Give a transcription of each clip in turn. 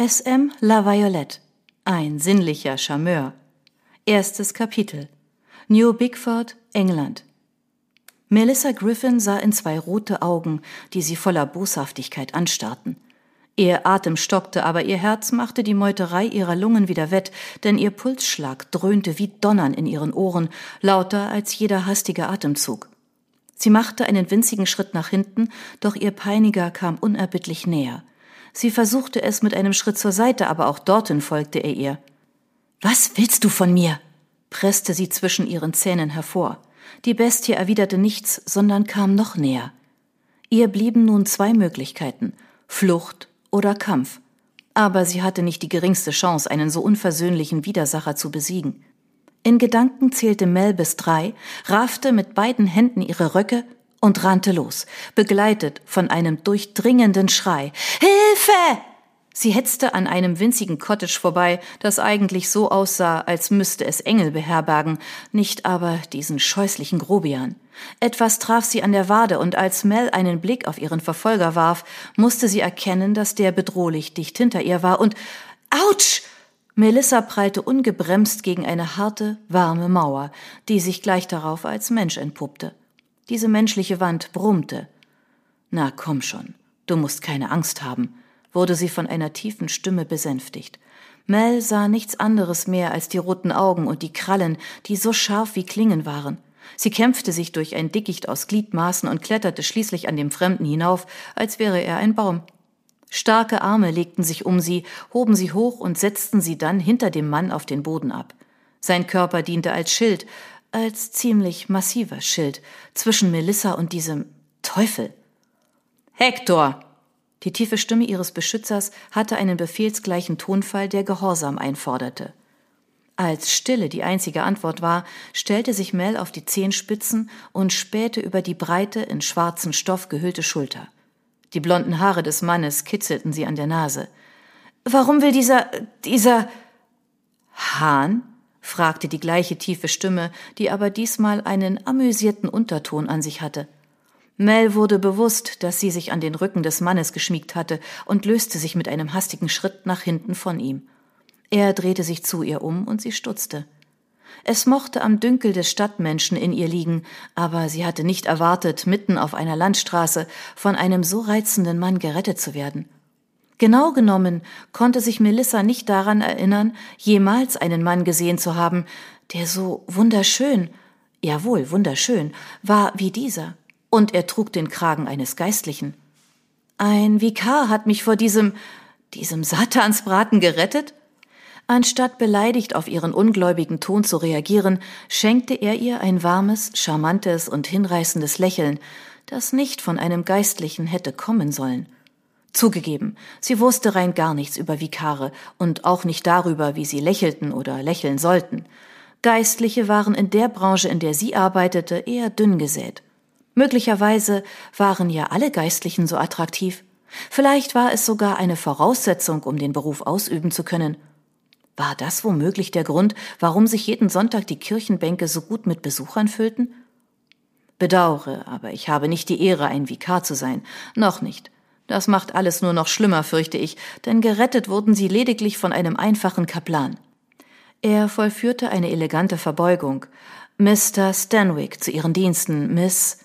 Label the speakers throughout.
Speaker 1: SM La Violette. Ein sinnlicher Charmeur. Erstes Kapitel. New Bigford, England. Melissa Griffin sah in zwei rote Augen, die sie voller Boshaftigkeit anstarrten. Ihr Atem stockte, aber ihr Herz machte die Meuterei ihrer Lungen wieder wett, denn ihr Pulsschlag dröhnte wie Donnern in ihren Ohren, lauter als jeder hastige Atemzug. Sie machte einen winzigen Schritt nach hinten, doch ihr Peiniger kam unerbittlich näher. Sie versuchte es mit einem Schritt zur Seite, aber auch dorthin folgte er ihr. Was willst du von mir? presste sie zwischen ihren Zähnen hervor. Die Bestie erwiderte nichts, sondern kam noch näher. Ihr blieben nun zwei Möglichkeiten Flucht oder Kampf. Aber sie hatte nicht die geringste Chance, einen so unversöhnlichen Widersacher zu besiegen. In Gedanken zählte Mel bis drei, raffte mit beiden Händen ihre Röcke und rannte los, begleitet von einem durchdringenden Schrei. Hilfe! Sie hetzte an einem winzigen Cottage vorbei, das eigentlich so aussah, als müsste es Engel beherbergen, nicht aber diesen scheußlichen Grobian. Etwas traf sie an der Wade, und als Mel einen Blick auf ihren Verfolger warf, musste sie erkennen, dass der bedrohlich dicht hinter ihr war, und Autsch! Melissa prallte ungebremst gegen eine harte, warme Mauer, die sich gleich darauf als Mensch entpuppte. Diese menschliche Wand brummte. Na komm schon, du musst keine Angst haben, wurde sie von einer tiefen Stimme besänftigt. Mel sah nichts anderes mehr als die roten Augen und die Krallen, die so scharf wie Klingen waren. Sie kämpfte sich durch ein Dickicht aus Gliedmaßen und kletterte schließlich an dem Fremden hinauf, als wäre er ein Baum. Starke Arme legten sich um sie, hoben sie hoch und setzten sie dann hinter dem Mann auf den Boden ab. Sein Körper diente als Schild, als ziemlich massiver Schild, zwischen Melissa und diesem Teufel. Hector! Die tiefe Stimme ihres Beschützers hatte einen befehlsgleichen Tonfall, der Gehorsam einforderte. Als Stille die einzige Antwort war, stellte sich Mel auf die Zehenspitzen und spähte über die breite, in schwarzen Stoff gehüllte Schulter. Die blonden Haare des Mannes kitzelten sie an der Nase. Warum will dieser, dieser Hahn? Fragte die gleiche tiefe Stimme, die aber diesmal einen amüsierten Unterton an sich hatte. Mel wurde bewusst, dass sie sich an den Rücken des Mannes geschmiegt hatte und löste sich mit einem hastigen Schritt nach hinten von ihm. Er drehte sich zu ihr um und sie stutzte. Es mochte am Dünkel des Stadtmenschen in ihr liegen, aber sie hatte nicht erwartet, mitten auf einer Landstraße von einem so reizenden Mann gerettet zu werden. Genau genommen konnte sich Melissa nicht daran erinnern, jemals einen Mann gesehen zu haben, der so wunderschön, jawohl, wunderschön, war wie dieser. Und er trug den Kragen eines Geistlichen. Ein Vikar hat mich vor diesem, diesem Satansbraten gerettet? Anstatt beleidigt auf ihren ungläubigen Ton zu reagieren, schenkte er ihr ein warmes, charmantes und hinreißendes Lächeln, das nicht von einem Geistlichen hätte kommen sollen. Zugegeben, sie wusste rein gar nichts über Vikare und auch nicht darüber, wie sie lächelten oder lächeln sollten. Geistliche waren in der Branche, in der sie arbeitete, eher dünn gesät. Möglicherweise waren ja alle Geistlichen so attraktiv. Vielleicht war es sogar eine Voraussetzung, um den Beruf ausüben zu können – war das womöglich der Grund, warum sich jeden Sonntag die Kirchenbänke so gut mit Besuchern füllten? Bedaure, aber ich habe nicht die Ehre, ein Vikar zu sein. Noch nicht. Das macht alles nur noch schlimmer, fürchte ich, denn gerettet wurden sie lediglich von einem einfachen Kaplan. Er vollführte eine elegante Verbeugung. Mr. Stanwick zu Ihren Diensten, Miss.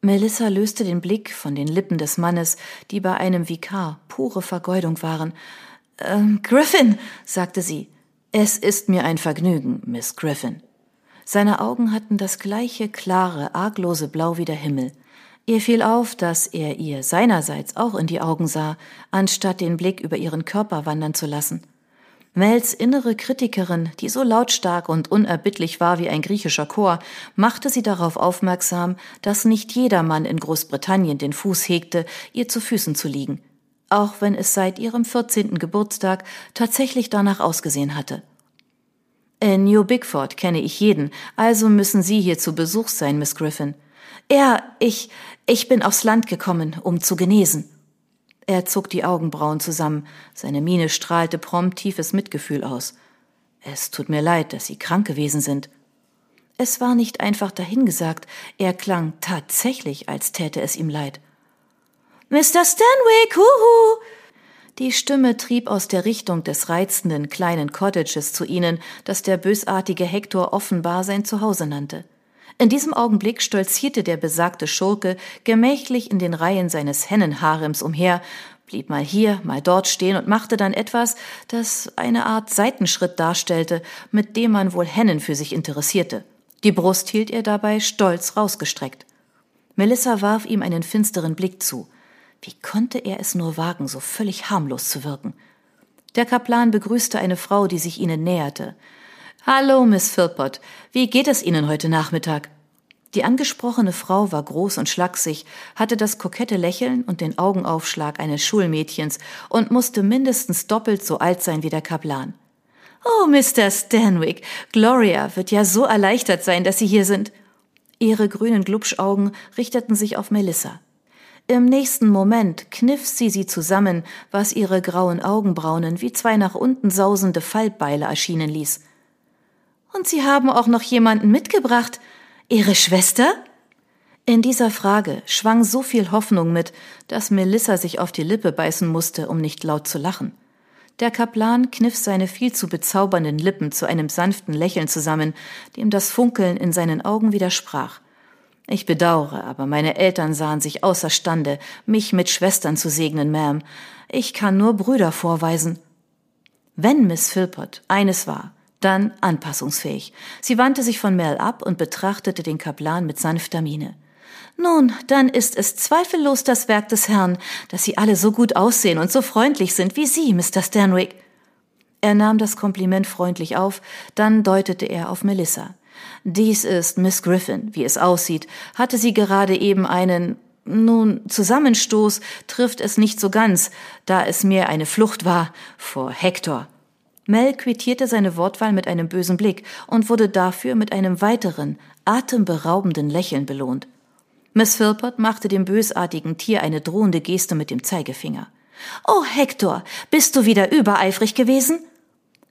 Speaker 1: Melissa löste den Blick von den Lippen des Mannes, die bei einem Vikar pure Vergeudung waren. Ähm, Griffin, sagte sie. Es ist mir ein Vergnügen, Miss Griffin. Seine Augen hatten das gleiche klare, arglose Blau wie der Himmel. Ihr fiel auf, dass er ihr seinerseits auch in die Augen sah, anstatt den Blick über ihren Körper wandern zu lassen. Mels innere Kritikerin, die so lautstark und unerbittlich war wie ein griechischer Chor, machte sie darauf aufmerksam, dass nicht jeder Mann in Großbritannien den Fuß hegte, ihr zu Füßen zu liegen auch wenn es seit ihrem 14. Geburtstag tatsächlich danach ausgesehen hatte. In New Bigford kenne ich jeden, also müssen Sie hier zu Besuch sein, Miss Griffin. Ja, ich, ich bin aufs Land gekommen, um zu genesen. Er zog die Augenbrauen zusammen, seine Miene strahlte prompt tiefes Mitgefühl aus. Es tut mir leid, dass Sie krank gewesen sind. Es war nicht einfach dahingesagt, er klang tatsächlich, als täte es ihm leid. Mr. Stanwick, huhu! Die Stimme trieb aus der Richtung des reizenden kleinen Cottages zu ihnen, das der bösartige Hektor offenbar sein Zuhause nannte. In diesem Augenblick stolzierte der besagte Schurke gemächlich in den Reihen seines Hennenharems umher, blieb mal hier, mal dort stehen und machte dann etwas, das eine Art Seitenschritt darstellte, mit dem man wohl Hennen für sich interessierte. Die Brust hielt er dabei stolz rausgestreckt. Melissa warf ihm einen finsteren Blick zu. Wie konnte er es nur wagen, so völlig harmlos zu wirken? Der Kaplan begrüßte eine Frau, die sich ihnen näherte. Hallo, Miss Philpott. Wie geht es Ihnen heute Nachmittag? Die angesprochene Frau war groß und schlaksig, hatte das kokette Lächeln und den Augenaufschlag eines Schulmädchens und musste mindestens doppelt so alt sein wie der Kaplan. Oh, Mr. Stanwick, Gloria wird ja so erleichtert sein, dass Sie hier sind. Ihre grünen Glubschaugen richteten sich auf Melissa. Im nächsten Moment kniff sie sie zusammen, was ihre grauen Augenbraunen wie zwei nach unten sausende Fallbeile erschienen ließ. Und Sie haben auch noch jemanden mitgebracht. Ihre Schwester? In dieser Frage schwang so viel Hoffnung mit, dass Melissa sich auf die Lippe beißen musste, um nicht laut zu lachen. Der Kaplan kniff seine viel zu bezaubernden Lippen zu einem sanften Lächeln zusammen, dem das Funkeln in seinen Augen widersprach. Ich bedauere, aber meine Eltern sahen sich außerstande, mich mit Schwestern zu segnen, Ma'am. Ich kann nur Brüder vorweisen. Wenn Miss Philpott eines war, dann anpassungsfähig. Sie wandte sich von Mel ab und betrachtete den Kaplan mit sanfter Miene. Nun, dann ist es zweifellos das Werk des Herrn, dass Sie alle so gut aussehen und so freundlich sind wie Sie, Mr. Stanwick. Er nahm das Kompliment freundlich auf, dann deutete er auf Melissa. Dies ist Miss Griffin. Wie es aussieht, hatte sie gerade eben einen, nun, Zusammenstoß trifft es nicht so ganz, da es mehr eine Flucht war vor Hector. Mel quittierte seine Wortwahl mit einem bösen Blick und wurde dafür mit einem weiteren, atemberaubenden Lächeln belohnt. Miss Philpott machte dem bösartigen Tier eine drohende Geste mit dem Zeigefinger. Oh, Hector, bist du wieder übereifrig gewesen?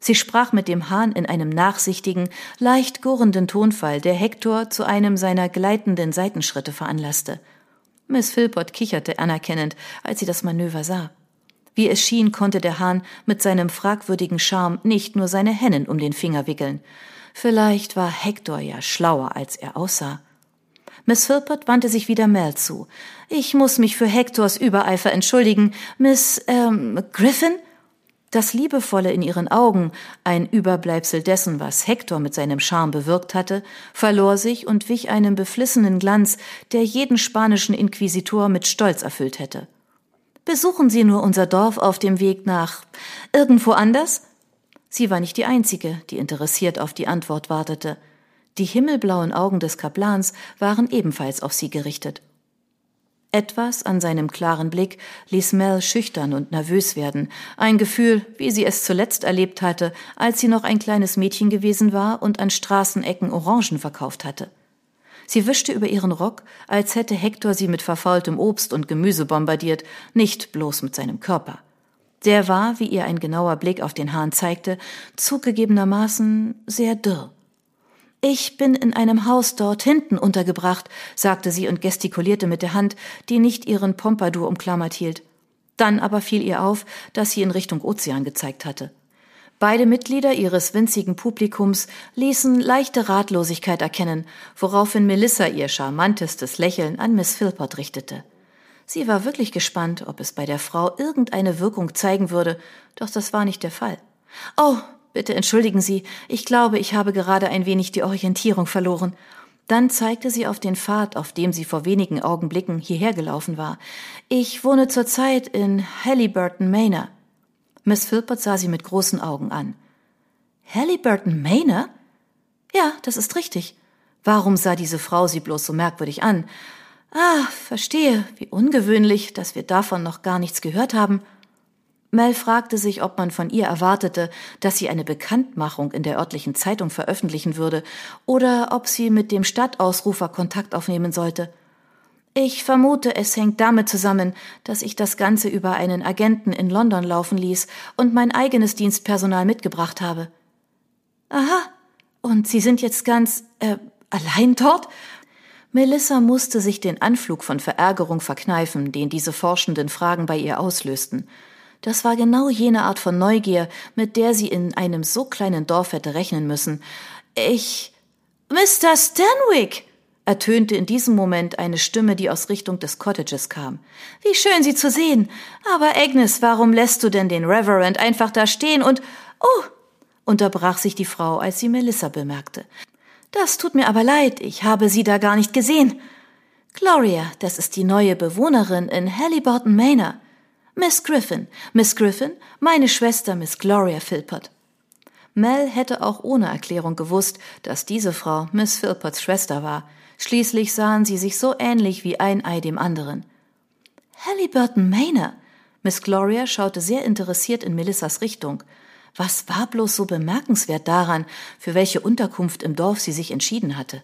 Speaker 1: Sie sprach mit dem Hahn in einem nachsichtigen, leicht gurrenden Tonfall, der Hector zu einem seiner gleitenden Seitenschritte veranlasste. Miss Philpott kicherte anerkennend, als sie das Manöver sah. Wie es schien, konnte der Hahn mit seinem fragwürdigen Charme nicht nur seine Hennen um den Finger wickeln. Vielleicht war Hector ja schlauer, als er aussah. Miss Philpott wandte sich wieder Mel zu. Ich muss mich für Hectors Übereifer entschuldigen. Miss, ähm, Griffin? Das Liebevolle in ihren Augen, ein Überbleibsel dessen, was Hector mit seinem Charme bewirkt hatte, verlor sich und wich einem beflissenen Glanz, der jeden spanischen Inquisitor mit Stolz erfüllt hätte. Besuchen Sie nur unser Dorf auf dem Weg nach irgendwo anders? Sie war nicht die Einzige, die interessiert auf die Antwort wartete. Die himmelblauen Augen des Kaplans waren ebenfalls auf sie gerichtet. Etwas an seinem klaren Blick ließ Mel schüchtern und nervös werden, ein Gefühl, wie sie es zuletzt erlebt hatte, als sie noch ein kleines Mädchen gewesen war und an Straßenecken Orangen verkauft hatte. Sie wischte über ihren Rock, als hätte Hektor sie mit verfaultem Obst und Gemüse bombardiert, nicht bloß mit seinem Körper. Der war, wie ihr ein genauer Blick auf den Hahn zeigte, zugegebenermaßen sehr dürr. Ich bin in einem Haus dort hinten untergebracht, sagte sie und gestikulierte mit der Hand, die nicht ihren Pompadour umklammert hielt. Dann aber fiel ihr auf, dass sie in Richtung Ozean gezeigt hatte. Beide Mitglieder ihres winzigen Publikums ließen leichte Ratlosigkeit erkennen, woraufhin Melissa ihr charmantestes Lächeln an Miss Philpott richtete. Sie war wirklich gespannt, ob es bei der Frau irgendeine Wirkung zeigen würde, doch das war nicht der Fall. Oh, Bitte entschuldigen Sie, ich glaube, ich habe gerade ein wenig die Orientierung verloren. Dann zeigte sie auf den Pfad, auf dem sie vor wenigen Augenblicken hierher gelaufen war. Ich wohne zurzeit in Halliburton Manor. Miss Philpott sah sie mit großen Augen an. Halliburton Manor? Ja, das ist richtig. Warum sah diese Frau sie bloß so merkwürdig an? Ah, verstehe, wie ungewöhnlich, dass wir davon noch gar nichts gehört haben. Mel fragte sich, ob man von ihr erwartete, dass sie eine Bekanntmachung in der örtlichen Zeitung veröffentlichen würde oder ob sie mit dem Stadtausrufer Kontakt aufnehmen sollte. Ich vermute, es hängt damit zusammen, dass ich das Ganze über einen Agenten in London laufen ließ und mein eigenes Dienstpersonal mitgebracht habe. Aha, und Sie sind jetzt ganz äh, allein dort? Melissa musste sich den Anflug von Verärgerung verkneifen, den diese forschenden Fragen bei ihr auslösten. Das war genau jene Art von Neugier, mit der sie in einem so kleinen Dorf hätte rechnen müssen. Ich. Mr. Stanwick! Ertönte in diesem Moment eine Stimme, die aus Richtung des Cottages kam. Wie schön, Sie zu sehen. Aber Agnes, warum lässt du denn den Reverend einfach da stehen und. Oh! unterbrach sich die Frau, als sie Melissa bemerkte. Das tut mir aber leid, ich habe sie da gar nicht gesehen. Gloria, das ist die neue Bewohnerin in Halliburton Manor. Miss Griffin, Miss Griffin, meine Schwester Miss Gloria Philpott. Mel hätte auch ohne Erklärung gewusst, dass diese Frau Miss Philpotts Schwester war. Schließlich sahen sie sich so ähnlich wie ein Ei dem anderen. Halliburton Manor. Miss Gloria schaute sehr interessiert in Melissas Richtung. Was war bloß so bemerkenswert daran, für welche Unterkunft im Dorf sie sich entschieden hatte?